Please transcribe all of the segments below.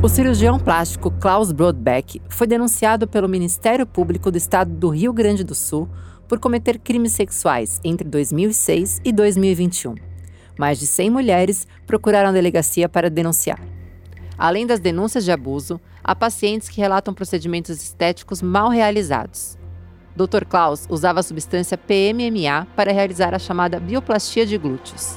O cirurgião plástico Klaus Brodbeck foi denunciado pelo Ministério Público do Estado do Rio Grande do Sul por cometer crimes sexuais entre 2006 e 2021. Mais de 100 mulheres procuraram a delegacia para denunciar. Além das denúncias de abuso, há pacientes que relatam procedimentos estéticos mal realizados. Dr. Klaus usava a substância PMMA para realizar a chamada bioplastia de glúteos.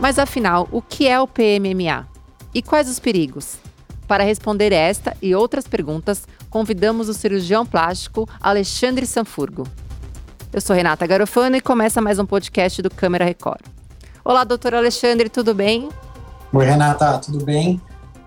Mas afinal, o que é o PMMA? E quais os perigos? Para responder esta e outras perguntas, convidamos o cirurgião plástico Alexandre Sanfurgo. Eu sou Renata Garofano e começa mais um podcast do Câmara Record. Olá, doutor Alexandre, tudo bem? Oi, Renata, tudo bem?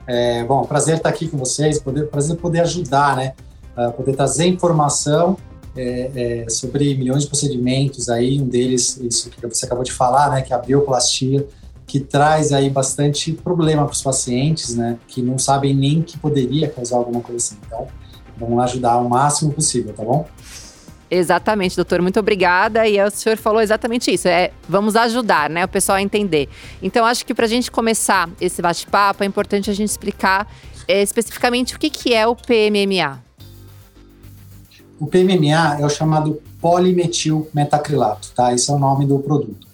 É, bom, prazer estar aqui com vocês, poder, prazer poder ajudar, né? Uh, poder trazer informação é, é, sobre milhões de procedimentos aí, um deles, isso que você acabou de falar, né, que é a bioplastia, que traz aí bastante problema para os pacientes, né, que não sabem nem que poderia causar alguma coisa assim. Então, vamos ajudar o máximo possível, tá bom? Exatamente, doutor. Muito obrigada. E o senhor falou exatamente isso. É, vamos ajudar, né, o pessoal a entender. Então, acho que para a gente começar esse bate-papo, é importante a gente explicar é, especificamente o que, que é o PMMA. O PMMA é o chamado polimetil metacrilato, tá? Esse é o nome do produto.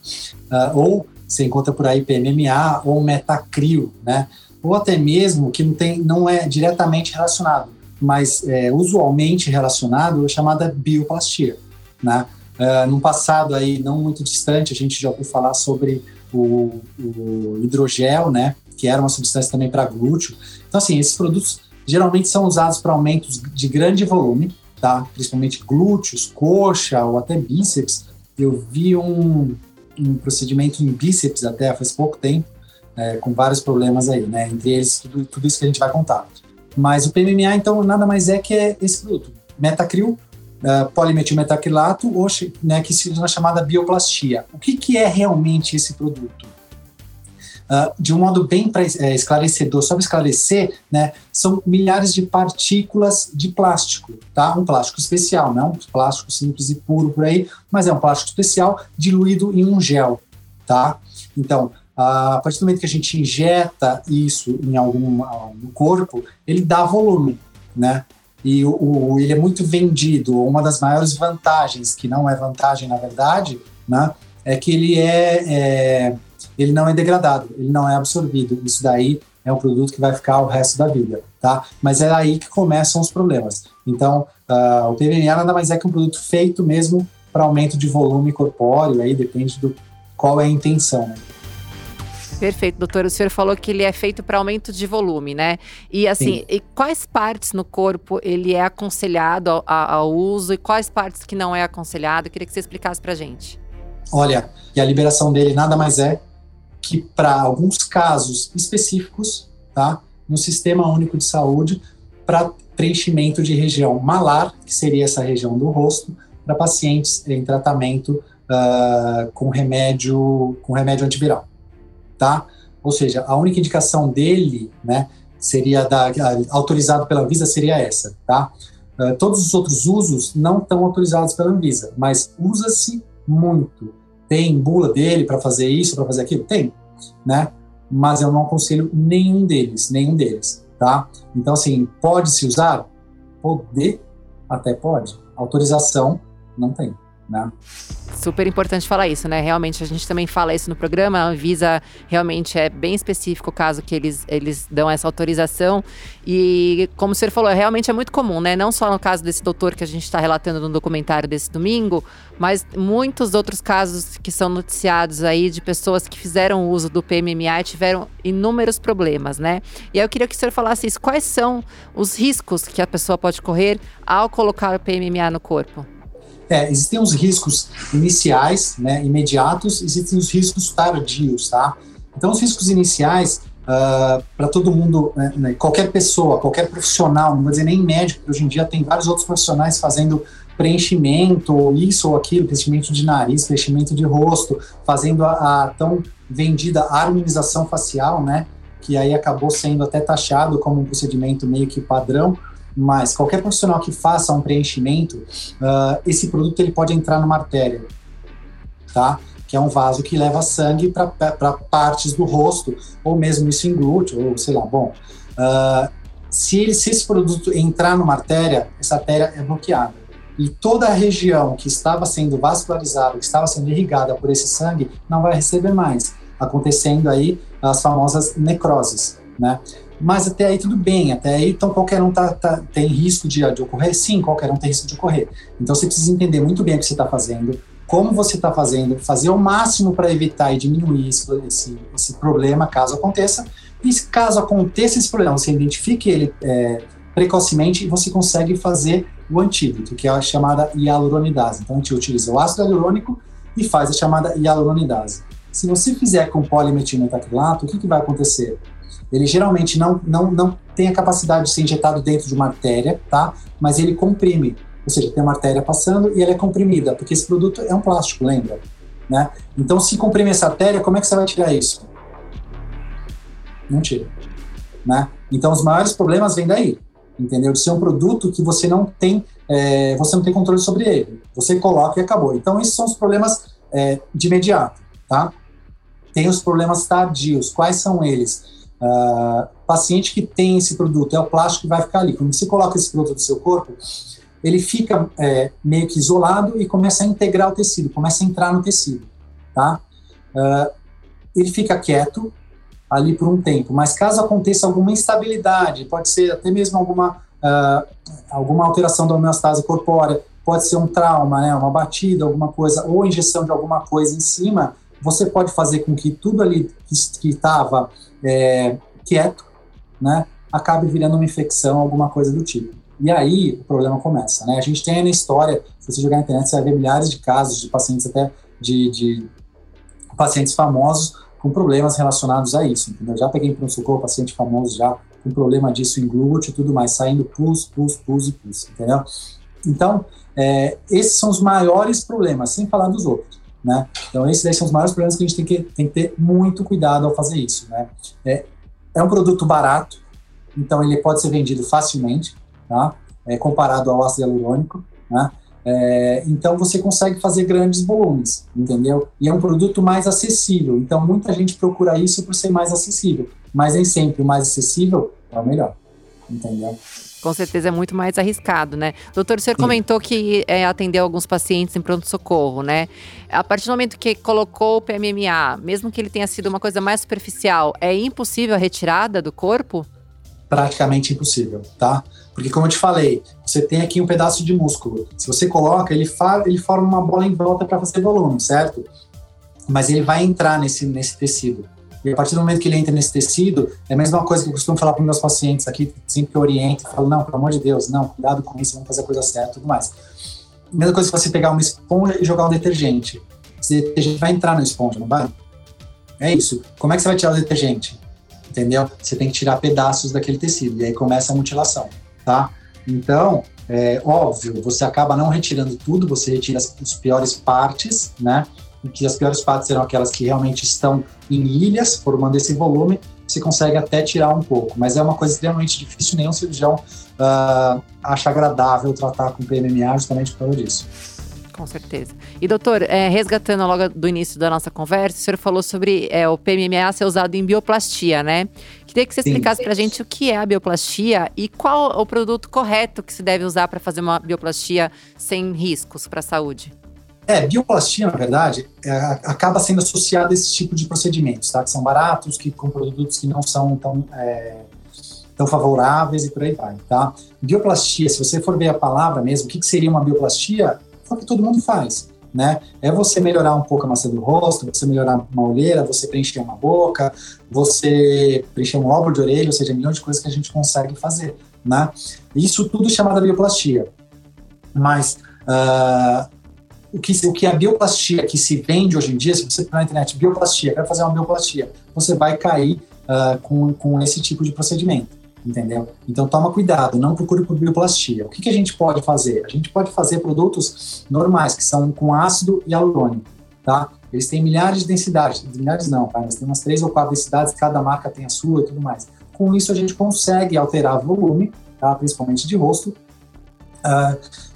Uh, ou você encontra por aí PMMA ou metacrio, né? Ou até mesmo que não, tem, não é diretamente relacionado, mas é, usualmente relacionado à chamada bioplastia, né? Uh, num passado aí não muito distante, a gente já ouviu falar sobre o, o hidrogel, né? Que era uma substância também para glúteo. Então, assim, esses produtos geralmente são usados para aumentos de grande volume, tá? Principalmente glúteos, coxa ou até bíceps. Eu vi um, um procedimento em bíceps até faz pouco tempo, é, com vários problemas aí, né? Entre eles, tudo, tudo isso que a gente vai contar. Mas o PMMA, então, nada mais é que é esse produto. Metacril, uh, polimetilmetacrilato, ou né, que se usa na chamada bioplastia. O que, que é realmente esse produto? Uh, de um modo bem é, esclarecedor, só para esclarecer, né, são milhares de partículas de plástico, tá? Um plástico especial, não é um plástico simples e puro por aí, mas é um plástico especial diluído em um gel, tá? Então, a partir do momento que a gente injeta isso em algum no corpo, ele dá volume, né? E o, o, ele é muito vendido. Uma das maiores vantagens, que não é vantagem na verdade, né, é que ele é, é ele não é degradado, ele não é absorvido. Isso daí é um produto que vai ficar o resto da vida, tá? Mas é aí que começam os problemas. Então, uh, o PMMA nada mais é que um produto feito mesmo para aumento de volume corpóreo, aí depende do qual é a intenção, né? Perfeito, doutor. O senhor falou que ele é feito para aumento de volume, né? E assim, e quais partes no corpo ele é aconselhado ao, ao, uso e quais partes que não é aconselhado? Eu queria que você explicasse para gente. Olha, e a liberação dele nada mais é que para alguns casos específicos, tá, no Sistema Único de Saúde, para preenchimento de região malar, que seria essa região do rosto, para pacientes em tratamento uh, com remédio com remédio antiviral, tá? Ou seja, a única indicação dele, né, seria da, autorizado pela Anvisa seria essa, tá? Uh, todos os outros usos não estão autorizados pela Anvisa, mas usa-se muito tem bula dele para fazer isso, para fazer aquilo? Tem, né? Mas eu não aconselho nenhum deles, nenhum deles, tá? Então, assim, pode se usar? Poder, até pode. Autorização, não tem, né? Super importante falar isso, né? Realmente, a gente também fala isso no programa. A Anvisa realmente é bem específico o caso que eles, eles dão essa autorização. E, como o senhor falou, realmente é muito comum, né? Não só no caso desse doutor que a gente está relatando no documentário desse domingo, mas muitos outros casos que são noticiados aí de pessoas que fizeram uso do PMMA e tiveram inúmeros problemas, né? E aí eu queria que o senhor falasse isso. Quais são os riscos que a pessoa pode correr ao colocar o PMMA no corpo? É, existem os riscos iniciais, né, imediatos, existem os riscos tardios, tá? Então, os riscos iniciais, uh, ah, para todo mundo, né, né, qualquer pessoa, qualquer profissional, não vou dizer nem médico, hoje em dia tem vários outros profissionais fazendo preenchimento, ou isso ou aquilo, preenchimento de nariz, preenchimento de rosto, fazendo a, a tão vendida harmonização facial, né? Que aí acabou sendo até taxado como um procedimento meio que padrão, mas qualquer profissional que faça um preenchimento, uh, esse produto ele pode entrar numa artéria, tá? Que é um vaso que leva sangue para partes do rosto, ou mesmo isso em glúteo, ou sei lá, bom. Uh, Se, ele, se esse produto entrar numa artéria, essa artéria é bloqueada. E toda a região que estava sendo vascularizada, que estava sendo irrigada por esse sangue, não vai receber mais, acontecendo aí as famosas necroses, né? Mas até aí tudo bem, até aí então qualquer um tá, tá, tem risco de, de ocorrer? Sim, qualquer um tem risco de ocorrer. Então você precisa entender muito bem o que você está fazendo, como você está fazendo, fazer o máximo para evitar e diminuir esse, esse, esse, problema caso aconteça. E caso aconteça esse problema, você identifique ele é, precocemente e você consegue fazer o antídoto, que é a chamada hialuronidase. Então a gente utiliza o ácido hialurônico e faz a chamada hialuronidase. Se você fizer com polimetilmetacrilato, o que, que vai acontecer? Ele geralmente não, não, não tem a capacidade de ser injetado dentro de uma artéria, tá? Mas ele comprime, ou seja, tem uma artéria passando e ela é comprimida, porque esse produto é um plástico, lembra? Né? Então, se comprimir essa artéria, como é que você vai tirar isso? Não tira. Né? Então, os maiores problemas vêm daí, entendeu? De ser um produto que você não tem, é, você não tem controle sobre ele. Você coloca e acabou. Então, esses são os problemas é, de imediato, tá? Tem os problemas tardios. Quais são eles? Uh, paciente que tem esse produto, é o plástico que vai ficar ali. Quando você coloca esse produto no seu corpo, ele fica é, meio que isolado e começa a integrar o tecido, começa a entrar no tecido, tá? Uh, ele fica quieto ali por um tempo, mas caso aconteça alguma instabilidade, pode ser até mesmo alguma, uh, alguma alteração da homeostase corpórea, pode ser um trauma, né, uma batida, alguma coisa, ou injeção de alguma coisa em cima, você pode fazer com que tudo ali que estava é, quieto, né, acabe virando uma infecção, alguma coisa do tipo. E aí o problema começa, né? A gente tem na história, se você jogar na internet, você vai ver milhares de casos de pacientes até de, de pacientes famosos com problemas relacionados a isso, entendeu? Já peguei para um socorro paciente famoso já com problema disso em glúteo e tudo mais, saindo pus, pus, pus e pus, entendeu? Então, é, esses são os maiores problemas, sem falar dos outros. Né? Então, esses aí são os maiores problemas que a gente tem que, tem que ter muito cuidado ao fazer isso. Né? É, é um produto barato, então ele pode ser vendido facilmente, tá? é, comparado ao ácido hialurônico. Né? É, então você consegue fazer grandes volumes, entendeu? E é um produto mais acessível. Então muita gente procura isso por ser mais acessível, mas nem sempre o mais acessível é o melhor, entendeu? Com certeza é muito mais arriscado, né? Doutor, o senhor Sim. comentou que é, atendeu alguns pacientes em pronto-socorro, né? A partir do momento que colocou o PMMA, mesmo que ele tenha sido uma coisa mais superficial, é impossível a retirada do corpo? Praticamente impossível, tá? Porque, como eu te falei, você tem aqui um pedaço de músculo. Se você coloca, ele, fa ele forma uma bola em volta para fazer volume, certo? Mas ele vai entrar nesse, nesse tecido. E a partir do momento que ele entra nesse tecido, é a mesma coisa que eu costumo falar para meus pacientes aqui, sempre que eu oriento, eu falo, não, pelo amor de Deus, não, cuidado com isso, vamos fazer a coisa certa e tudo mais. A mesma coisa que você pegar uma esponja e jogar um detergente. Esse detergente vai entrar na esponja, não vai? É isso. Como é que você vai tirar o detergente? Entendeu? Você tem que tirar pedaços daquele tecido, e aí começa a mutilação, tá? Então, é óbvio, você acaba não retirando tudo, você retira as, as piores partes, né? Que as piores partes serão aquelas que realmente estão em ilhas, formando esse volume, você consegue até tirar um pouco, mas é uma coisa extremamente difícil, nenhum cirurgião uh, acha agradável tratar com PMMA justamente por causa disso. Com certeza. E doutor, é, resgatando logo do início da nossa conversa, o senhor falou sobre é, o PMMA ser usado em bioplastia, né? Queria que você Sim. explicasse para a gente o que é a bioplastia e qual o produto correto que se deve usar para fazer uma bioplastia sem riscos para a saúde. É, bioplastia, na verdade, é, acaba sendo associada a esse tipo de procedimentos, tá? Que são baratos, que com produtos que não são tão, é, tão favoráveis e por aí vai, tá? Bioplastia, se você for ver a palavra mesmo, o que, que seria uma bioplastia? É o que todo mundo faz, né? É você melhorar um pouco a massa do rosto, você melhorar uma olheira, você preencher uma boca, você preencher um óvulo de orelha, ou seja, milhões de coisas que a gente consegue fazer, né? Isso tudo é chamado bioplastia. Mas... Uh, o que, o que a bioplastia que se vende hoje em dia, se você na internet bioplastia, quer fazer uma bioplastia, você vai cair uh, com, com esse tipo de procedimento, entendeu? Então toma cuidado, não procure por bioplastia. O que, que a gente pode fazer? A gente pode fazer produtos normais, que são com ácido hialurônico, tá? Eles têm milhares de densidades, milhares não, tá? Mas tem umas três ou quatro densidades, cada marca tem a sua e tudo mais. Com isso a gente consegue alterar volume, tá? Principalmente de rosto, uh,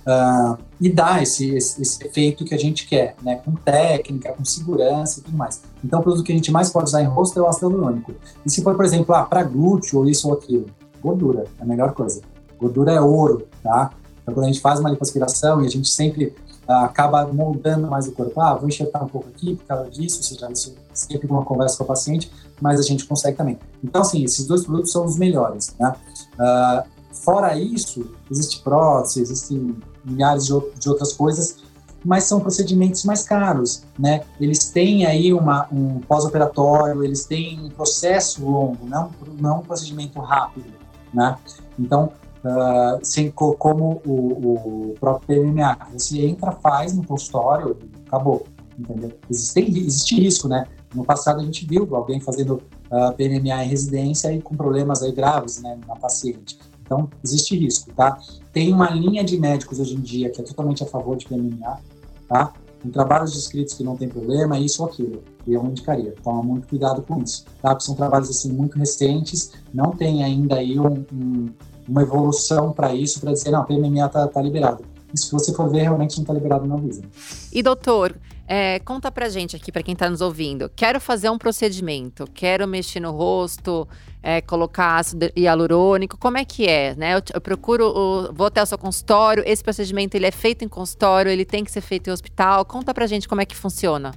uh, e dar esse, esse, esse, efeito que a gente quer, né? Com técnica, com segurança e tudo mais. Então, o produto que a gente mais pode usar em rosto é o ácido hialurônico. E se for, por exemplo, ah, para glúteo ou isso ou aquilo, Gordura é a melhor coisa. Gordura é ouro, tá? Então, quando a gente faz uma lipoaspiração e a gente sempre ah, acaba moldando mais o corpo, ah, vou enxertar um pouco aqui por causa disso, ou seja, isso sempre uma conversa com o paciente, mas a gente consegue também. Então, assim, esses dois produtos são os melhores, né? Uh, fora isso, existe prótese, existem milhares de, outras coisas, mas são procedimentos mais caros, né? Eles têm aí uma, um pós-operatório, eles têm um processo longo, não, não um procedimento rápido, né? Então, uh, como o, o próprio PMA, você entra, faz no consultório, acabou, entendeu? Existe, existe risco, né? No passado a gente viu alguém fazendo uh, ah, PMMA em residência e com problemas aí graves, né, na paciente. Então, existe risco, tá? Tem uma linha de médicos hoje em dia que é totalmente a favor de PMMA, tá? Em trabalhos descritos que não tem problema, isso ou aquilo. Eu indicaria. Toma muito cuidado com isso, tá? Porque são trabalhos, assim, muito recentes, não tem ainda aí um, um, uma evolução para isso, para dizer, não, PMMA tá, tá liberado. E se você for ver, realmente não está liberado na Visa. E doutor, é, conta pra gente aqui, para quem está nos ouvindo. Quero fazer um procedimento, quero mexer no rosto, é, colocar ácido hialurônico, como é que é, né? Eu, eu procuro, o, vou até o seu consultório, esse procedimento ele é feito em consultório, ele tem que ser feito em hospital. Conta pra gente como é que funciona.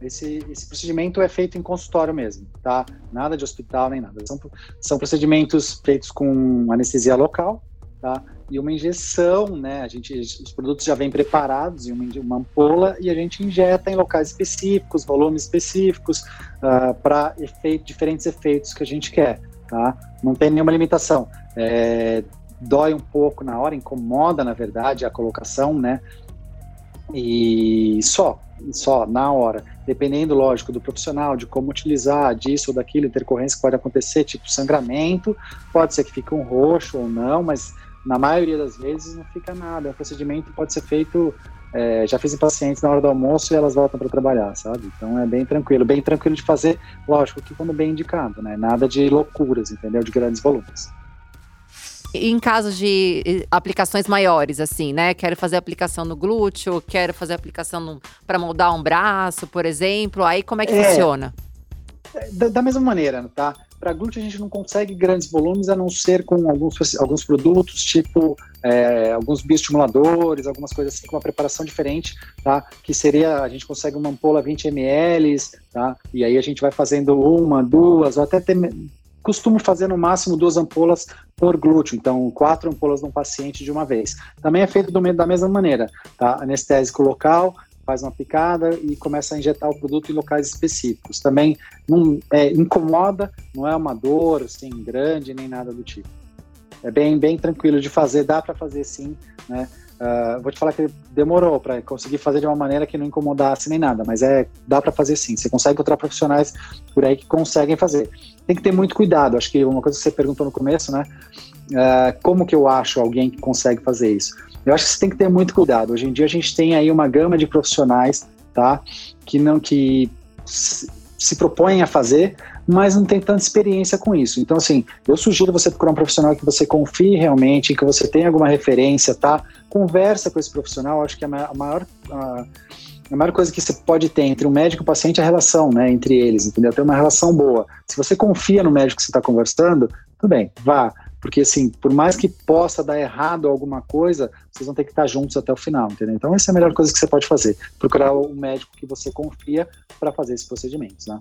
Esse, esse procedimento é feito em consultório mesmo, tá? Nada de hospital nem nada. São, são procedimentos feitos com anestesia local, tá? E uma injeção, né? A gente, os produtos já vêm preparados em uma, uma ampola e a gente injeta em locais específicos, volumes específicos, uh, ah, para efeito, diferentes efeitos que a gente quer, tá? Não tem nenhuma limitação. É, dói um pouco na hora, incomoda, na verdade, a colocação, né? E só, só na hora, dependendo, lógico, do profissional, de como utilizar, disso ou daquilo, intercorrência que pode acontecer, tipo sangramento, pode ser que fique um roxo ou não, mas na maioria das vezes não fica nada. O procedimento pode ser feito, é, já fiz em pacientes na hora do almoço e elas voltam para trabalhar, sabe? Então é bem tranquilo, bem tranquilo de fazer, lógico que quando bem indicado, né? Nada de loucuras, entendeu? De grandes volumes. Em caso de aplicações maiores, assim, né? Quero fazer aplicação no glúteo, quero fazer aplicação para moldar um braço, por exemplo. Aí como é que é, funciona? Da, da mesma maneira, tá? Para glúteo a gente não consegue grandes volumes a não ser com alguns, alguns produtos, tipo é, alguns bioestimuladores, algumas coisas assim com uma preparação diferente, tá? Que seria, a gente consegue uma ampola 20 ml, tá? E aí a gente vai fazendo uma, duas, ou até ter, costumo fazer no máximo duas ampolas por glúteo, então quatro ampolas num paciente de uma vez. Também é feito do, da mesma maneira, tá? Anestésico local, faz uma picada e começa a injetar o produto em locais específicos. Também não é, incomoda, não é uma dor assim grande nem nada do tipo. É bem bem tranquilo de fazer, dá para fazer sim, né? Uh, vou te falar que demorou para conseguir fazer de uma maneira que não incomodasse nem nada, mas é dá para fazer sim. Você consegue encontrar profissionais por aí que conseguem fazer. Tem que ter muito cuidado. Acho que uma coisa que você perguntou no começo, né? Uh, como que eu acho alguém que consegue fazer isso? Eu acho que você tem que ter muito cuidado. Hoje em dia a gente tem aí uma gama de profissionais, tá? Que não que se propõem a fazer, mas não tem tanta experiência com isso. Então, assim, eu sugiro você procurar um profissional que você confie realmente, que você tenha alguma referência, tá? Conversa com esse profissional. Acho que a maior a, a maior coisa que você pode ter entre um médico e o paciente é a relação, né, entre eles, entendeu? Ter uma relação boa. Se você confia no médico que você está conversando, tudo bem, vá. Porque, assim, por mais que possa dar errado alguma coisa, vocês vão ter que estar juntos até o final, entendeu? Então, essa é a melhor coisa que você pode fazer. Procurar um médico que você confia para fazer esses procedimentos, né?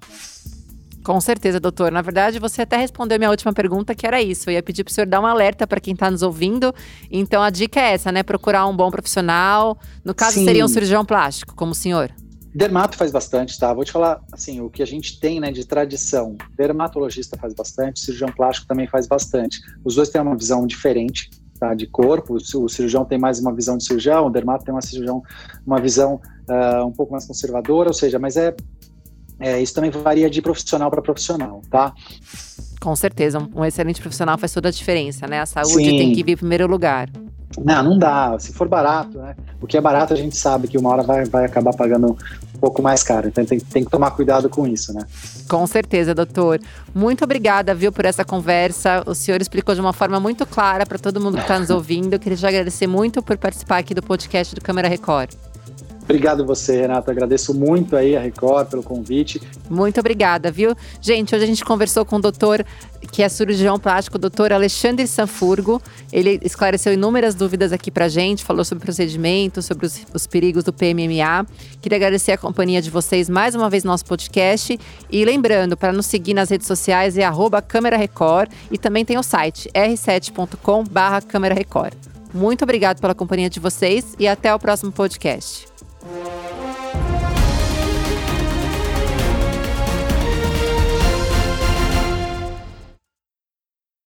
Com certeza, doutor. Na verdade, você até respondeu minha última pergunta, que era isso. Eu ia pedir para o senhor dar um alerta para quem está nos ouvindo. Então, a dica é essa, né? Procurar um bom profissional. No caso, Sim. seria um cirurgião plástico, como o senhor. Dermato faz bastante, tá? Vou te falar, assim, o que a gente tem, né, de tradição. Dermatologista faz bastante, cirurgião plástico também faz bastante. Os dois têm uma visão diferente, tá? De corpo. O cirurgião tem mais uma visão de cirurgião, o dermato tem uma cirurgião, uma visão uh, um pouco mais conservadora, ou seja, mas é, é isso também varia de profissional para profissional, tá? Com certeza, um excelente profissional faz toda a diferença, né? A saúde Sim. tem que vir em primeiro lugar. Não, não dá. Se for barato, né? O que é barato a gente sabe que uma hora vai, vai acabar pagando um pouco mais caro. Então tem, tem que tomar cuidado com isso, né? Com certeza, doutor. Muito obrigada, viu, por essa conversa. O senhor explicou de uma forma muito clara para todo mundo que está nos ouvindo. Eu queria te agradecer muito por participar aqui do podcast do Câmara Record. Obrigado você, Renato. Agradeço muito aí a Record pelo convite. Muito obrigada, viu? Gente, hoje a gente conversou com o doutor, que é cirurgião plástico, o doutor Alexandre Sanfurgo. Ele esclareceu inúmeras dúvidas aqui pra gente, falou sobre procedimentos, sobre os, os perigos do PMMA. Queria agradecer a companhia de vocês mais uma vez no nosso podcast. E lembrando, para nos seguir nas redes sociais é arroba Câmera Record e também tem o site r7.com barra Câmera Record. Muito obrigado pela companhia de vocês e até o próximo podcast. Música